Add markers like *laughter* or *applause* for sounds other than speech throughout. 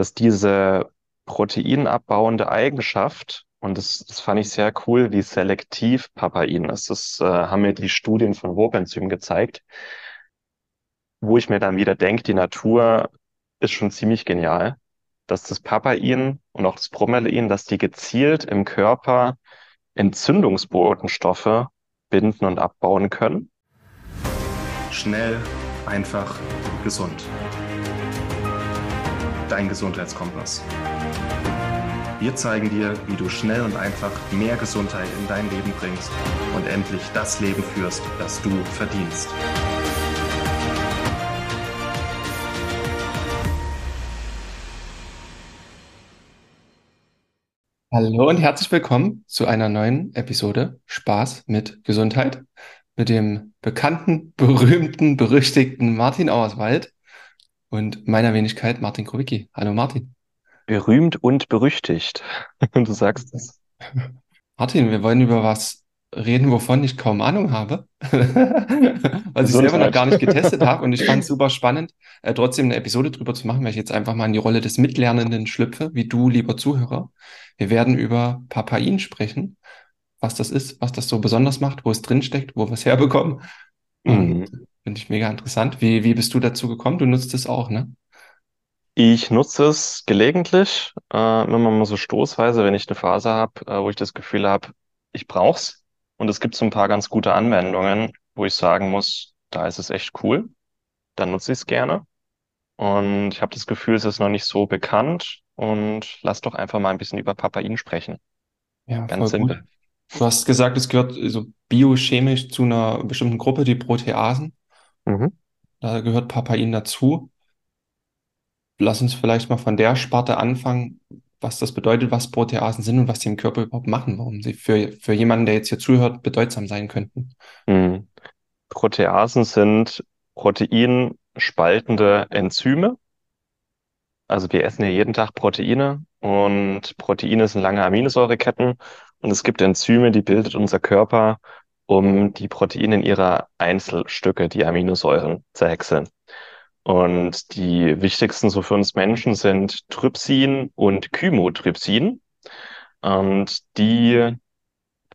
dass diese proteinabbauende Eigenschaft, und das, das fand ich sehr cool, wie selektiv Papain ist. Das äh, haben mir die Studien von Wobenzym gezeigt, wo ich mir dann wieder denke, die Natur ist schon ziemlich genial, dass das Papain und auch das Bromelain, dass die gezielt im Körper Entzündungsbotenstoffe binden und abbauen können. Schnell, einfach, gesund. Dein Gesundheitskompass. Wir zeigen dir, wie du schnell und einfach mehr Gesundheit in dein Leben bringst und endlich das Leben führst, das du verdienst. Hallo und herzlich willkommen zu einer neuen Episode Spaß mit Gesundheit mit dem bekannten, berühmten, berüchtigten Martin Auerswald und meiner Wenigkeit Martin Krowicki. Hallo Martin. Berühmt und berüchtigt. *laughs* Du sagst es. Martin, wir wollen über was reden, wovon ich kaum Ahnung habe, *laughs* weil ich selber noch gar nicht getestet habe. Und ich fand es super spannend, äh, trotzdem eine Episode drüber zu machen, weil ich jetzt einfach mal in die Rolle des Mitlernenden schlüpfe, wie du, lieber Zuhörer. Wir werden über Papain sprechen, was das ist, was das so besonders macht, wo es drinsteckt, wo wir es herbekommen. Mhm. Finde ich mega interessant. Wie, wie bist du dazu gekommen? Du nutzt es auch, ne? Ich nutze es gelegentlich, äh, immer mal so stoßweise, wenn ich eine Phase habe, äh, wo ich das Gefühl habe, ich brauch's. Und es gibt so ein paar ganz gute Anwendungen, wo ich sagen muss, da ist es echt cool. Dann nutze ich es gerne. Und ich habe das Gefühl, es ist noch nicht so bekannt. Und lass doch einfach mal ein bisschen über Papain sprechen. Ja, ganz simpel. Gut. Du hast gesagt, es gehört so biochemisch zu einer bestimmten Gruppe, die Proteasen. Mhm. Da gehört Papain dazu. Lass uns vielleicht mal von der Sparte anfangen was das bedeutet, was Proteasen sind und was sie im Körper überhaupt machen, warum sie für, für jemanden, der jetzt hier zuhört, bedeutsam sein könnten. Mhm. Proteasen sind proteinspaltende Enzyme. Also wir essen ja jeden Tag Proteine und Proteine sind lange Aminosäureketten und es gibt Enzyme, die bildet unser Körper, um die Proteine in ihrer Einzelstücke, die Aminosäuren, zu häckseln. Und die wichtigsten so für uns Menschen sind Trypsin und Chymotrypsin. Und die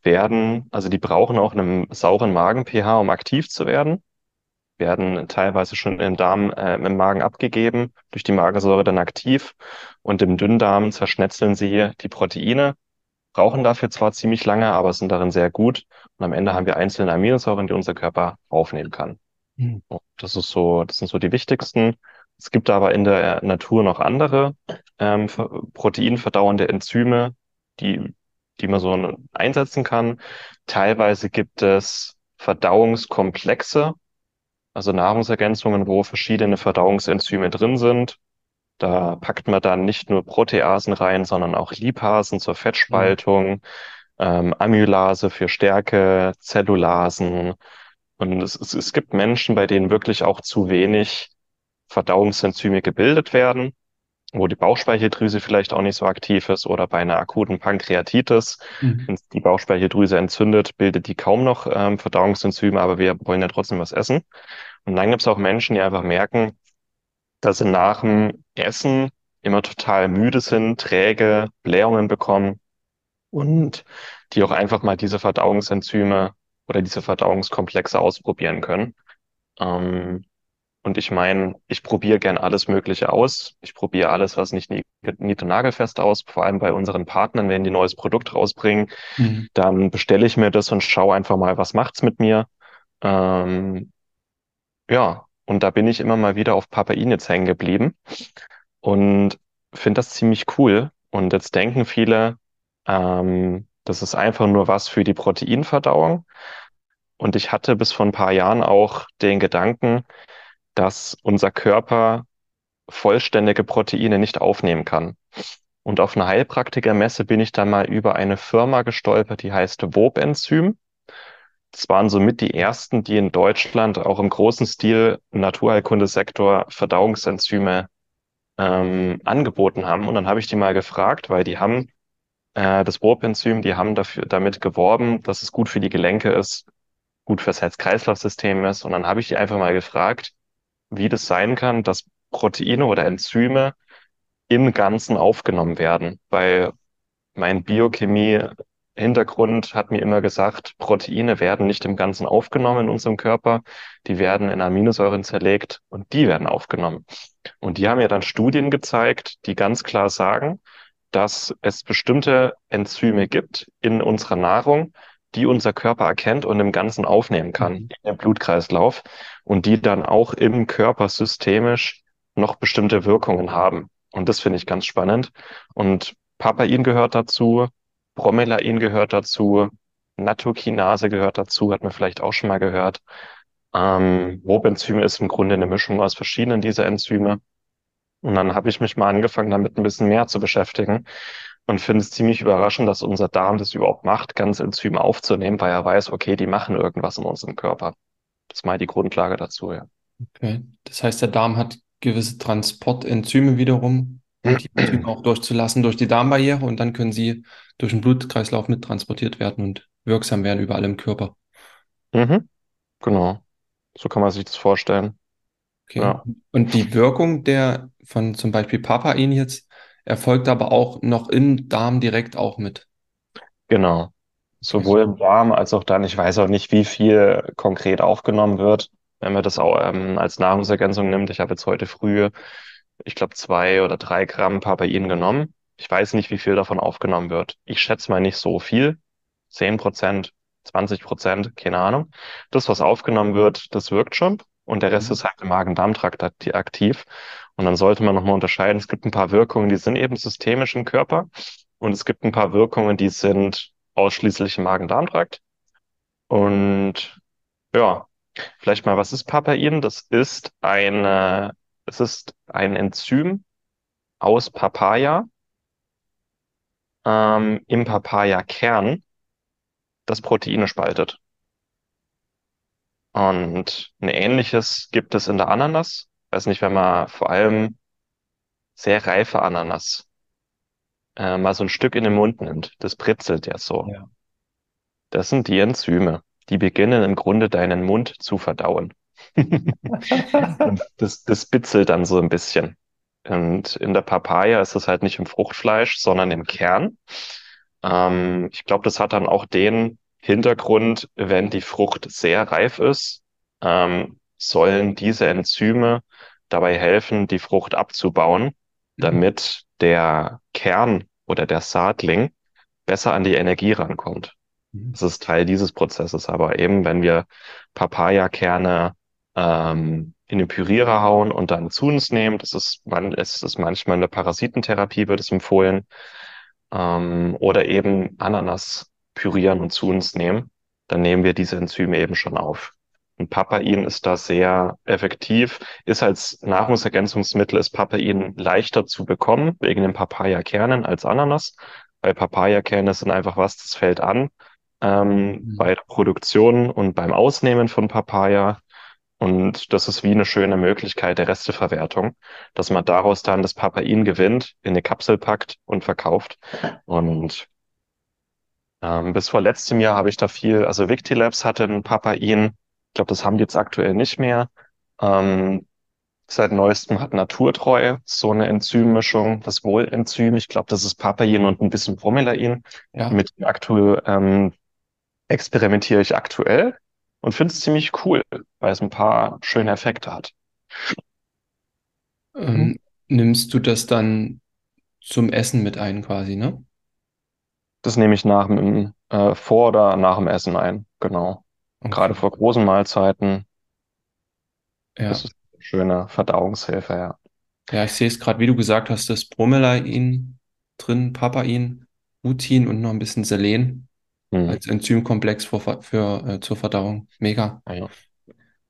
werden, also die brauchen auch einen sauren Magen-pH, um aktiv zu werden. Werden teilweise schon im Darm, äh, im Magen abgegeben, durch die Magensäure dann aktiv. Und im Dünndarm zerschnetzeln sie die Proteine, brauchen dafür zwar ziemlich lange, aber sind darin sehr gut. Und am Ende haben wir einzelne Aminosäuren, die unser Körper aufnehmen kann. Mhm. Das ist so, das sind so die wichtigsten. Es gibt aber in der Natur noch andere ähm, proteinverdauernde Enzyme, die, die man so einsetzen kann. Teilweise gibt es Verdauungskomplexe, also Nahrungsergänzungen, wo verschiedene Verdauungsenzyme drin sind. Da packt man dann nicht nur Proteasen rein, sondern auch Lipasen zur Fettspaltung, mhm. ähm, Amylase für Stärke, Zellulasen, und es, es, es gibt Menschen, bei denen wirklich auch zu wenig Verdauungsenzyme gebildet werden, wo die Bauchspeicheldrüse vielleicht auch nicht so aktiv ist oder bei einer akuten Pankreatitis, mhm. wenn die Bauchspeicheldrüse entzündet, bildet die kaum noch ähm, Verdauungsenzyme, aber wir wollen ja trotzdem was essen. Und dann gibt es auch Menschen, die einfach merken, dass sie nach dem Essen immer total müde sind, träge, Blähungen bekommen und die auch einfach mal diese Verdauungsenzyme oder diese Verdauungskomplexe ausprobieren können. Ähm, und ich meine, ich probiere gern alles Mögliche aus. Ich probiere alles, was nicht nied- und nagelfest aus. Vor allem bei unseren Partnern, wenn die neues Produkt rausbringen, mhm. dann bestelle ich mir das und schaue einfach mal, was macht's mit mir. Ähm, ja, und da bin ich immer mal wieder auf Papain jetzt hängen geblieben und finde das ziemlich cool. Und jetzt denken viele, ähm, das ist einfach nur was für die Proteinverdauung. Und ich hatte bis vor ein paar Jahren auch den Gedanken, dass unser Körper vollständige Proteine nicht aufnehmen kann. Und auf einer Heilpraktikermesse bin ich dann mal über eine Firma gestolpert, die heißt Wobenzym. Das waren somit die ersten, die in Deutschland auch im großen Stil Naturheilkundesektor Verdauungsenzyme ähm, angeboten haben. Und dann habe ich die mal gefragt, weil die haben äh, das Wobenzym, die haben dafür, damit geworben, dass es gut für die Gelenke ist, gut fürs Herz-Kreislauf-System ist. Und dann habe ich die einfach mal gefragt, wie das sein kann, dass Proteine oder Enzyme im Ganzen aufgenommen werden, weil mein Biochemie-Hintergrund hat mir immer gesagt, Proteine werden nicht im Ganzen aufgenommen in unserem Körper, die werden in Aminosäuren zerlegt und die werden aufgenommen. Und die haben ja dann Studien gezeigt, die ganz klar sagen, dass es bestimmte Enzyme gibt in unserer Nahrung, die unser Körper erkennt und im Ganzen aufnehmen kann, mhm. in den Blutkreislauf und die dann auch im Körper systemisch noch bestimmte Wirkungen haben. Und das finde ich ganz spannend. Und Papain gehört dazu, Bromelain gehört dazu, Nattokinase gehört dazu, hat man vielleicht auch schon mal gehört. Ähm, Wobenzym ist im Grunde eine Mischung aus verschiedenen dieser Enzyme. Und dann habe ich mich mal angefangen, damit ein bisschen mehr zu beschäftigen und finde es ziemlich überraschend, dass unser Darm das überhaupt macht, ganze Enzyme aufzunehmen, weil er weiß, okay, die machen irgendwas in unserem Körper. Das ist mal die Grundlage dazu, ja. Okay. Das heißt, der Darm hat gewisse Transportenzyme wiederum, um die Enzyme *clears throat* auch durchzulassen durch die Darmbarriere und dann können sie durch den Blutkreislauf mittransportiert werden und wirksam werden überall im Körper. Mhm. Genau. So kann man sich das vorstellen. Okay. Ja. Und die Wirkung der von zum Beispiel Papain jetzt erfolgt aber auch noch im Darm direkt auch mit. Genau. Sowohl im Darm als auch dann, ich weiß auch nicht, wie viel konkret aufgenommen wird, wenn man das auch ähm, als Nahrungsergänzung nimmt. Ich habe jetzt heute früh, ich glaube, zwei oder drei Gramm Papain genommen. Ich weiß nicht, wie viel davon aufgenommen wird. Ich schätze mal nicht so viel. Zehn Prozent, 20 Prozent, keine Ahnung. Das, was aufgenommen wird, das wirkt schon. Und der Rest mhm. ist halt im Magen-Darm-Trakt aktiv. Und dann sollte man nochmal unterscheiden. Es gibt ein paar Wirkungen, die sind eben systemisch im Körper. Und es gibt ein paar Wirkungen, die sind ausschließlich im Magen-Darm-Trakt. Und ja, vielleicht mal, was ist Papain? Das ist eine, es ist ein Enzym aus Papaya, ähm, im Papaya-Kern, das Proteine spaltet. Und ein ähnliches gibt es in der Ananas. Weiß nicht, wenn man vor allem sehr reife Ananas äh, mal so ein Stück in den Mund nimmt, das britzelt ja so. Ja. Das sind die Enzyme, die beginnen im Grunde deinen Mund zu verdauen. Das, das bitzelt dann so ein bisschen. Und in der Papaya ist es halt nicht im Fruchtfleisch, sondern im Kern. Ähm, ich glaube, das hat dann auch den Hintergrund, wenn die Frucht sehr reif ist, ähm, sollen diese Enzyme dabei helfen, die Frucht abzubauen, mhm. damit der Kern oder der Saatling besser an die Energie rankommt. Mhm. Das ist Teil dieses Prozesses. Aber eben, wenn wir Papaya-Kerne ähm, in den Pürierer hauen und dann zu uns nehmen, das ist, man, es ist manchmal eine Parasitentherapie, wird es empfohlen, ähm, oder eben Ananas pürieren und zu uns nehmen, dann nehmen wir diese Enzyme eben schon auf. Und Papain ist da sehr effektiv, ist als Nahrungsergänzungsmittel, ist Papain leichter zu bekommen, wegen den Papaya-Kernen als Ananas, weil Papaya-Kerne sind einfach was, das fällt an ähm, mhm. bei der Produktion und beim Ausnehmen von Papaya. Und das ist wie eine schöne Möglichkeit der Resteverwertung, dass man daraus dann das Papain gewinnt, in eine Kapsel packt und verkauft. Und ähm, bis vor letztem Jahr habe ich da viel, also Victilabs hatte ein Papain. Ich glaube, das haben die jetzt aktuell nicht mehr. Ähm, seit neuestem hat Naturtreu so eine Enzymmischung, das Wohlenzym. Ich glaube, das ist Papain und ein bisschen Bromelain. Ja. Mit aktuell ähm, experimentiere ich aktuell und finde es ziemlich cool, weil es ein paar schöne Effekte hat. Ähm, nimmst du das dann zum Essen mit ein, quasi, ne? Das nehme ich nach dem, äh, vor oder nach dem Essen ein, genau. Okay. Gerade vor großen Mahlzeiten. Ja. Das ist eine schöne Verdauungshilfe, ja. Ja, ich sehe es gerade, wie du gesagt hast, das Bromelain drin, Papain, Mutin und noch ein bisschen Selen mhm. als Enzymkomplex für, für, äh, zur Verdauung. Mega. Ja.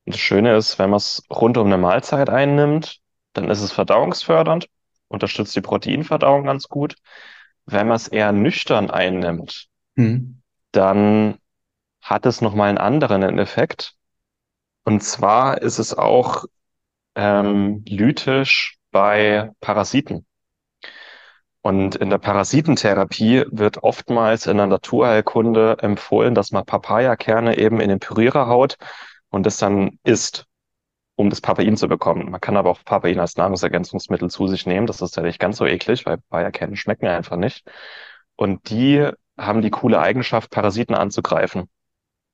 Und das Schöne ist, wenn man es rund um eine Mahlzeit einnimmt, dann ist es verdauungsfördernd, unterstützt die Proteinverdauung ganz gut. Wenn man es eher nüchtern einnimmt, hm. dann hat es nochmal einen anderen Effekt. Und zwar ist es auch ähm, lytisch bei Parasiten. Und in der Parasitentherapie wird oftmals in der Naturheilkunde empfohlen, dass man Papayakerne eben in den Pürierer haut und das dann isst. um das Papain zu bekommen. Man kann aber auch Papain als Nahrungsergänzungsmittel zu sich nehmen. Das ist ja nicht ganz so eklig, weil Papayakernen schmecken einfach nicht. Und die haben die coole Eigenschaft, Parasiten anzugreifen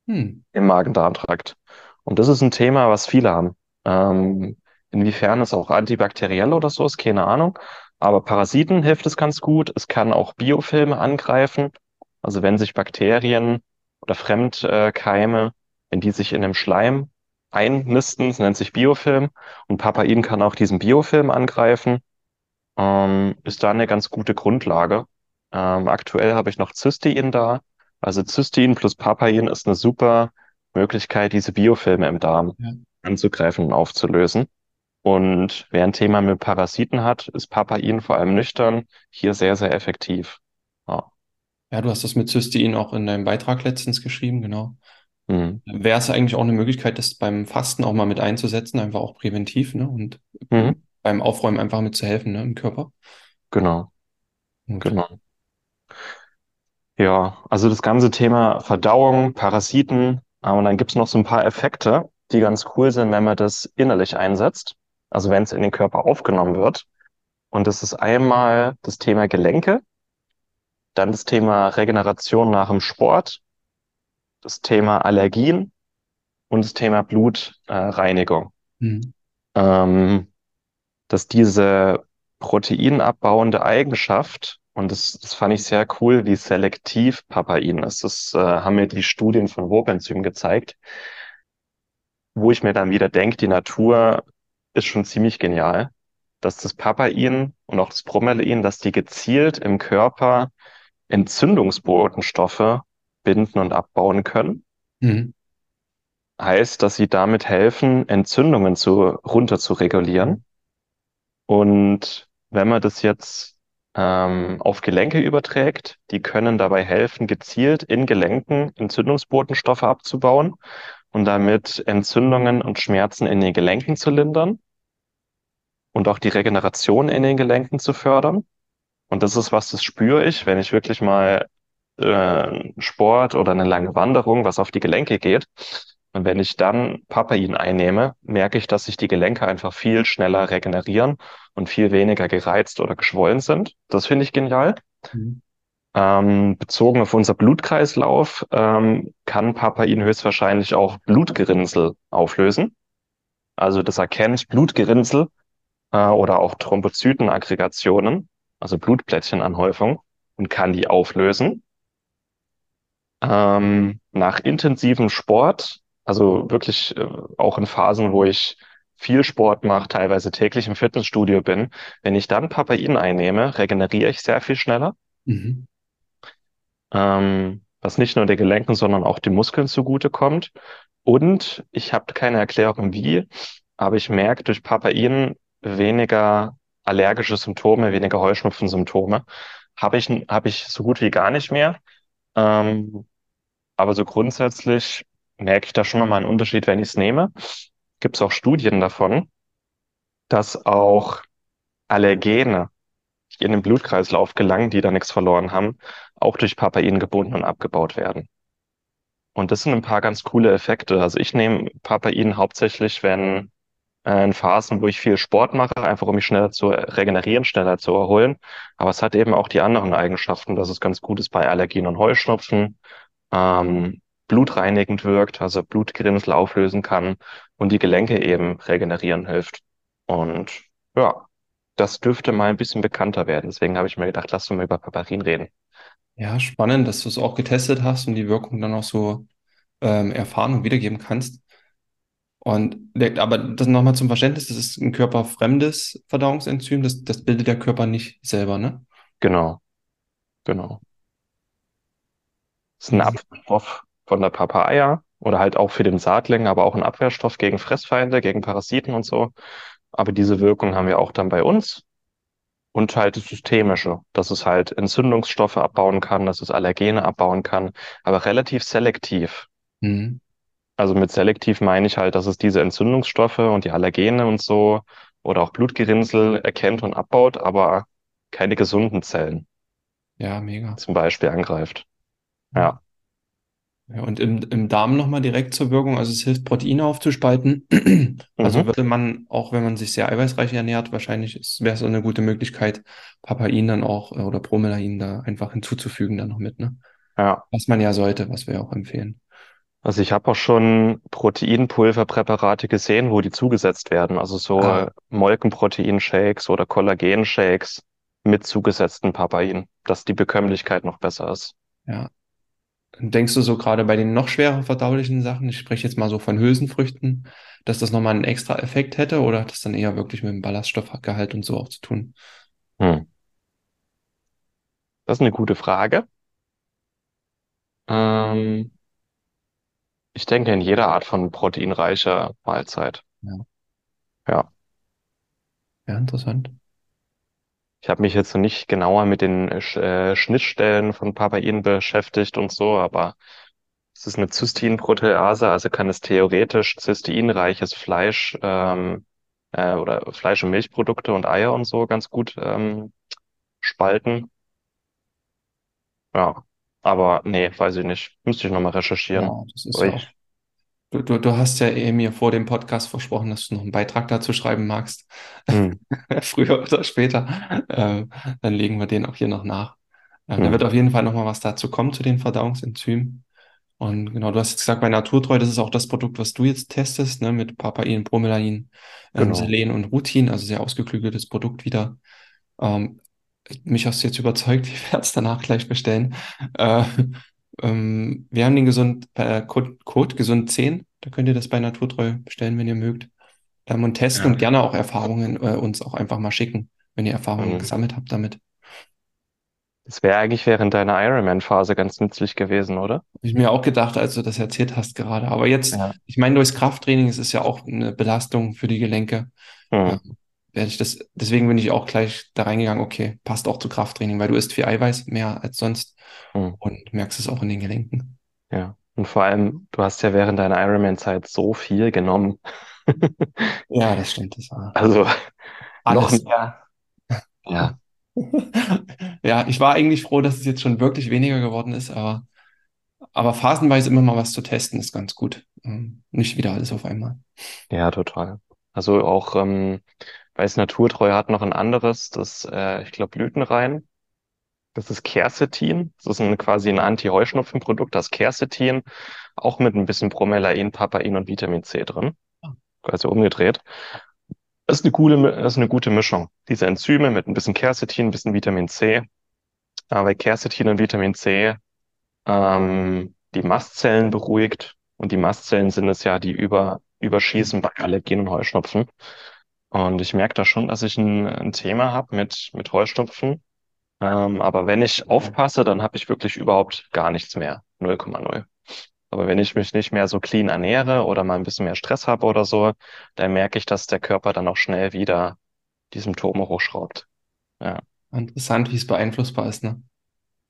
Hm. im Magen-Darm-Trakt. Und das ist ein Thema, was viele haben. Ähm, inwiefern es auch antibakteriell oder so ist, keine Ahnung. Aber Parasiten hilft es ganz gut. Es kann auch Biofilme angreifen. Also wenn sich Bakterien oder Fremdkeime, wenn die sich in dem Schleim einnisten, das nennt sich Biofilm. Und Papain kann auch diesen Biofilm angreifen. Ähm, ist da eine ganz gute Grundlage. Ähm, aktuell habe ich noch Cystein da. Also Cystein plus Papain ist eine super Möglichkeit, diese Biofilme im Darm Ja. anzugreifen und aufzulösen. Und wer ein Thema mit Parasiten hat, ist Papain vor allem nüchtern hier sehr, sehr effektiv. Ja. Ja, du hast das mit Cystein auch in deinem Beitrag letztens geschrieben, genau. Mhm. Wäre es eigentlich auch eine Möglichkeit, das beim Fasten auch mal mit einzusetzen, einfach auch präventiv, ne? Und Mhm. beim Aufräumen einfach mit zu helfen, ne, im Körper. Genau, Gut. genau. Ja, also das ganze Thema Verdauung, Parasiten, äh, und dann gibt's noch so ein paar Effekte, die ganz cool sind, wenn man das innerlich einsetzt, also wenn es in den Körper aufgenommen wird. Und das ist einmal das Thema Gelenke, dann das Thema Regeneration nach dem Sport, das Thema Allergien und das Thema Blutreinigung. Mhm. Ähm, dass diese proteinabbauende Eigenschaft, und das, das fand ich sehr cool, wie selektiv Papain ist. Das äh, haben mir die Studien von Wobenzym gezeigt, wo ich mir dann wieder denke, die Natur ist schon ziemlich genial, dass das Papain und auch das Bromelain, dass die gezielt im Körper Entzündungsbotenstoffe binden und abbauen können. Mhm. Heißt, dass sie damit helfen, Entzündungen zu, runter zu regulieren. Und wenn man das jetzt ähm, auf Gelenke überträgt, die können dabei helfen, gezielt in Gelenken Entzündungsbotenstoffe abzubauen und damit Entzündungen und Schmerzen in den Gelenken zu lindern und auch die Regeneration in den Gelenken zu fördern. Und das ist was, das spüre ich, wenn ich wirklich mal äh, Sport oder eine lange Wanderung, was auf die Gelenke geht. Und wenn ich dann Papain einnehme, merke ich, dass sich die Gelenke einfach viel schneller regenerieren und viel weniger gereizt oder geschwollen sind. Das finde ich genial. Mhm. Ähm, bezogen auf unser Blutkreislauf ähm, kann Papain höchstwahrscheinlich auch Blutgerinnsel auflösen. Also das erkennt Blutgerinnsel äh, oder auch Thrombozytenaggregationen, also Blutplättchenanhäufung und kann die auflösen. Ähm, nach intensivem Sport, also wirklich äh, auch in Phasen, wo ich viel Sport mache, teilweise täglich im Fitnessstudio bin, wenn ich dann Papain einnehme, regeneriere ich sehr viel schneller, Mhm. Ähm, was nicht nur den Gelenken, sondern auch den Muskeln zugutekommt. Und ich habe keine Erklärung wie, aber ich merke durch Papain weniger allergische Symptome, weniger Heuschnupfensymptome. Habe ich, habe ich so gut wie gar nicht mehr. Ähm, aber so grundsätzlich merke ich da schon nochmal einen Unterschied, wenn ich es nehme. Gibt es auch Studien davon, dass auch Allergene, in den Blutkreislauf gelangen, die da nichts verloren haben, auch durch Papain gebunden und abgebaut werden. Und das sind ein paar ganz coole Effekte. Also ich nehme Papain hauptsächlich, wenn äh, in Phasen, wo ich viel Sport mache, einfach um mich schneller zu regenerieren, schneller zu erholen. Aber es hat eben auch die anderen Eigenschaften, dass es ganz gut ist bei Allergien und Heuschnupfen, ähm, blutreinigend wirkt, also Blutgerinnsel auflösen kann und die Gelenke eben regenerieren hilft. Und ja, das dürfte mal ein bisschen bekannter werden. Deswegen habe ich mir gedacht, lass uns mal über Papain reden. Ja, spannend, dass du es auch getestet hast und die Wirkung dann auch so ähm, erfahren und wiedergeben kannst. Und aber das nochmal zum Verständnis, das ist ein körperfremdes Verdauungsenzym, das, das bildet der Körper nicht selber, ne? Genau, genau. Das ist ein. Abwehrstoff von der Papaya oder halt auch für den Saatling, aber auch ein Abwehrstoff gegen Fressfeinde, gegen Parasiten und so. Aber diese Wirkung haben wir auch dann bei uns. Und halt das Systemische, dass es halt Entzündungsstoffe abbauen kann, dass es Allergene abbauen kann, aber relativ selektiv. Mhm. Also mit selektiv meine ich halt, dass es diese Entzündungsstoffe und die Allergene und so oder auch Blutgerinnsel erkennt und abbaut, aber keine gesunden Zellen Ja, mega. zum Beispiel angreift. Ja. Ja, und im, im Darm nochmal direkt zur Wirkung, also es hilft, Proteine aufzuspalten. *clears throat* Also Mhm. würde man, auch wenn man sich sehr eiweißreich ernährt, wahrscheinlich wäre es eine gute Möglichkeit, Papain dann auch äh, oder Bromelain da einfach hinzuzufügen dann noch mit, ne? Ja. Was man ja sollte, was wir auch empfehlen. Also ich habe auch schon Proteinpulverpräparate gesehen, wo die zugesetzt werden. Also so Ah, Molkenproteinshakes oder Kollagenshakes mit zugesetzten Papain, dass die Bekömmlichkeit noch besser ist. ja. Denkst du so gerade bei den noch schwerer verdaulichen Sachen, ich spreche jetzt mal so von Hülsenfrüchten, dass das nochmal einen extra Effekt hätte oder hat das dann eher wirklich mit dem Ballaststoffgehalt und so auch zu tun? Hm. Das ist eine gute Frage. Ähm, ich denke in jeder Art von proteinreicher Mahlzeit. Ja, Ja. ja, interessant. Ich habe mich jetzt noch nicht genauer mit den äh, äh, Schnittstellen von Papain beschäftigt und so, aber es ist eine Cysteinprotease, also kann es theoretisch cysteinreiches Fleisch ähm, äh, oder Fleisch- und Milchprodukte und Eier und so ganz gut ähm, spalten. Ja, aber nee, weiß ich nicht. Müsste ich nochmal recherchieren. Ja, das ist Aber auch. Du, du, du hast ja eh mir vor dem Podcast versprochen, dass du noch einen Beitrag dazu schreiben magst. hm, *laughs* Früher oder später. Ähm, dann legen wir den auch hier noch nach. Da hm, wird auf jeden Fall nochmal was dazu kommen zu den Verdauungsenzymen. Und genau, du hast jetzt gesagt, bei Naturtreu, das ist auch das Produkt, was du jetzt testest, ne, mit Papain, Bromelain, ähm, genau. Selen und Rutin, also sehr ausgeklügeltes Produkt wieder. Ähm, mich hast du jetzt überzeugt, *laughs* ich werde es danach gleich bestellen. Äh, ähm, wir haben den gesund, äh, Code, Code gesund 10, da könnt ihr das bei Naturtreu bestellen, wenn ihr mögt. Ähm, und testen Ja. und gerne auch Erfahrungen äh, uns auch einfach mal schicken, wenn ihr Erfahrungen Hm. gesammelt habt damit. Das wäre eigentlich während deiner Ironman-Phase ganz nützlich gewesen, oder? Hab ich mir auch gedacht, als du das erzählt hast gerade. Aber jetzt, Ja. ich meine, durchs Krafttraining ist es ja auch eine Belastung für die Gelenke. Hm, Ähm, werde ich das, deswegen bin ich auch gleich da reingegangen, okay, passt auch zu Krafttraining, weil du isst viel Eiweiß, mehr als sonst hm, und merkst es auch in den Gelenken. ja. Und vor allem, du hast ja während deiner Ironman-Zeit so viel genommen. *laughs* Ja, das stimmt, das war Also noch alles. mehr. Ja, *laughs* Ja, ich war eigentlich froh, dass es jetzt schon wirklich weniger geworden ist, aber, aber phasenweise immer mal was zu testen ist ganz gut. Ähm, Nicht wieder alles auf einmal. ja, total. Also auch, ähm, weiß Naturtreu hat noch ein anderes, das, äh, ich glaube, Blütenrein. Das ist Quercetin. Das ist ein, quasi ein Anti-Heuschnupfenprodukt, das Quercetin, auch mit ein bisschen Bromelain, Papain und Vitamin C drin. Quasi umgedreht. Das ist eine gute, Mi- das ist eine gute Mischung. Diese Enzyme mit ein bisschen Quercetin, ein bisschen Vitamin C. Aber Quercetin und Vitamin C ähm, die Mastzellen beruhigt. Und die Mastzellen sind es ja, die über, überschießen bei Allergien und Heuschnupfen. Und ich merke da schon, dass ich ein, ein Thema habe mit, mit Heuschnupfen. Ähm, aber wenn ich aufpasse, dann habe ich wirklich überhaupt gar nichts mehr. 0,0. Aber wenn ich mich nicht mehr so clean ernähre oder mal ein bisschen mehr Stress habe oder so, dann merke ich, dass der Körper dann auch schnell wieder die Symptome hochschraubt. Ja. Interessant, wie es beeinflussbar ist, ne?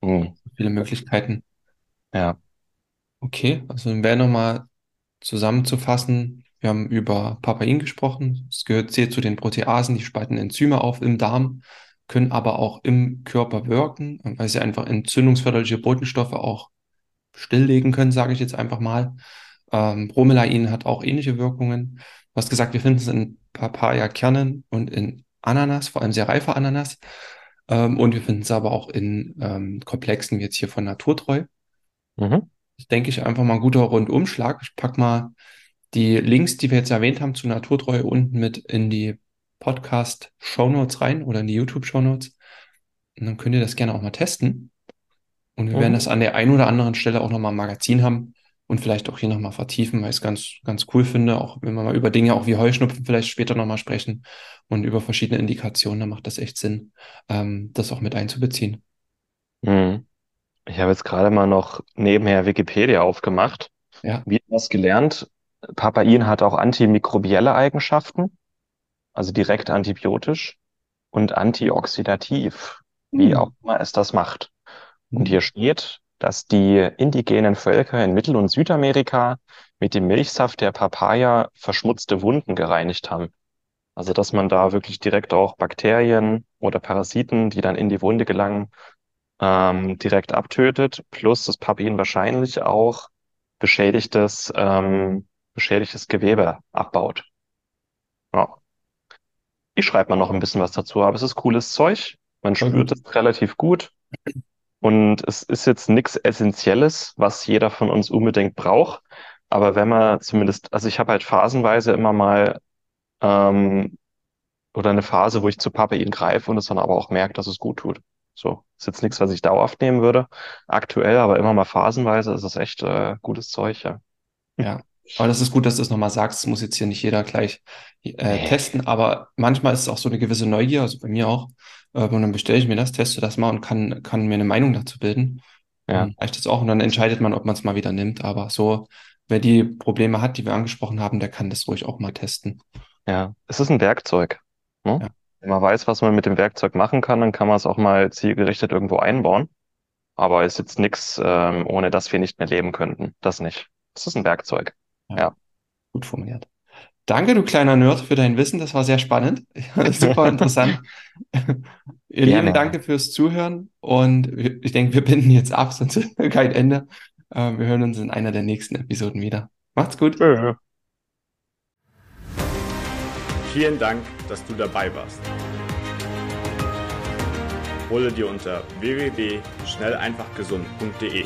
Hm. Viele Möglichkeiten. Ja. Okay, also wäre nochmal zusammenzufassen. Wir haben über Papain gesprochen. Es gehört sehr zu den Proteasen, die spalten Enzyme auf im Darm, können aber auch im Körper wirken, weil sie einfach entzündungsförderliche Botenstoffe auch stilllegen können, sage ich jetzt einfach mal. Ähm, Bromelain hat auch ähnliche Wirkungen. Du hast gesagt, wir finden es in Papaya-Kernen und in Ananas, vor allem sehr reifer Ananas. Ähm, und wir finden es aber auch in ähm, Komplexen wie jetzt hier von Naturtreu. Mhm. Das denke ich einfach mal ein guter Rundumschlag. Ich pack mal die Links, die wir jetzt erwähnt haben, zu Naturtreu unten mit in die Podcast-Shownotes rein oder in die YouTube-Shownotes. Und dann könnt ihr das gerne auch mal testen. Und wir werden Mhm. das an der einen oder anderen Stelle auch nochmal im Magazin haben und vielleicht auch hier nochmal vertiefen, weil ich es ganz, ganz cool finde, auch wenn wir mal über Dinge auch wie Heuschnupfen vielleicht später nochmal sprechen und über verschiedene Indikationen, da macht das echt Sinn, ähm, das auch mit einzubeziehen. Mhm. Ich habe jetzt gerade mal noch nebenher Wikipedia aufgemacht. Ja. Wieder was gelernt. Papain hat auch antimikrobielle Eigenschaften, also direkt antibiotisch und antioxidativ, wie Hm. auch immer es das macht. Und Hm. hier steht, dass die indigenen Völker in Mittel- und Südamerika mit dem Milchsaft der Papaya verschmutzte Wunden gereinigt haben. Also, dass man da wirklich direkt auch Bakterien oder Parasiten, die dann in die Wunde gelangen, ähm, direkt abtötet, plus das Papain wahrscheinlich auch beschädigtes, ähm, beschädigtes Gewebe abbaut. Ja. Ich schreibe mal noch ein bisschen was dazu, aber es ist cooles Zeug. Man spürt es relativ gut. Und es ist jetzt nichts Essentielles, was jeder von uns unbedingt braucht. Aber wenn man zumindest, also ich habe halt phasenweise immer mal ähm, oder eine Phase, wo ich zu Papain greife und es dann aber auch merke, dass es gut tut. So, ist jetzt nichts, was ich dauerhaft nehmen würde, aktuell, aber immer mal phasenweise ist es echt äh, gutes Zeug, ja. Ja, aber das ist gut, dass du es nochmal sagst. Das muss jetzt hier nicht jeder gleich äh, nee. testen, aber manchmal ist es auch so eine gewisse Neugier, also bei mir auch. Äh, und dann bestelle ich mir das, teste das mal und kann, kann mir eine Meinung dazu bilden. Ja. Und reicht das auch und dann entscheidet man, ob man es mal wieder nimmt. Aber so, wer die Probleme hat, die wir angesprochen haben, der kann das ruhig auch mal testen. Ja, es ist ein Werkzeug. Ne? Ja. Wenn man weiß, was man mit dem Werkzeug machen kann, dann kann man es auch mal zielgerichtet irgendwo einbauen. Aber ist jetzt nichts, ähm, ohne dass wir nicht mehr leben könnten. Das nicht. Das ist ein Werkzeug. Ja. Gut formuliert. Danke, du kleiner Nerd, für dein Wissen. Das war sehr spannend. *laughs* Super interessant. *laughs* Ihr Lieben, danke fürs Zuhören. Und ich denke, wir binden jetzt ab, *laughs* sonst kein Ende. Ähm, wir hören uns in einer der nächsten Episoden wieder. Macht's gut. Ja. Vielen Dank, dass du dabei warst. Hole dir unter www.schnelleinfachgesund.de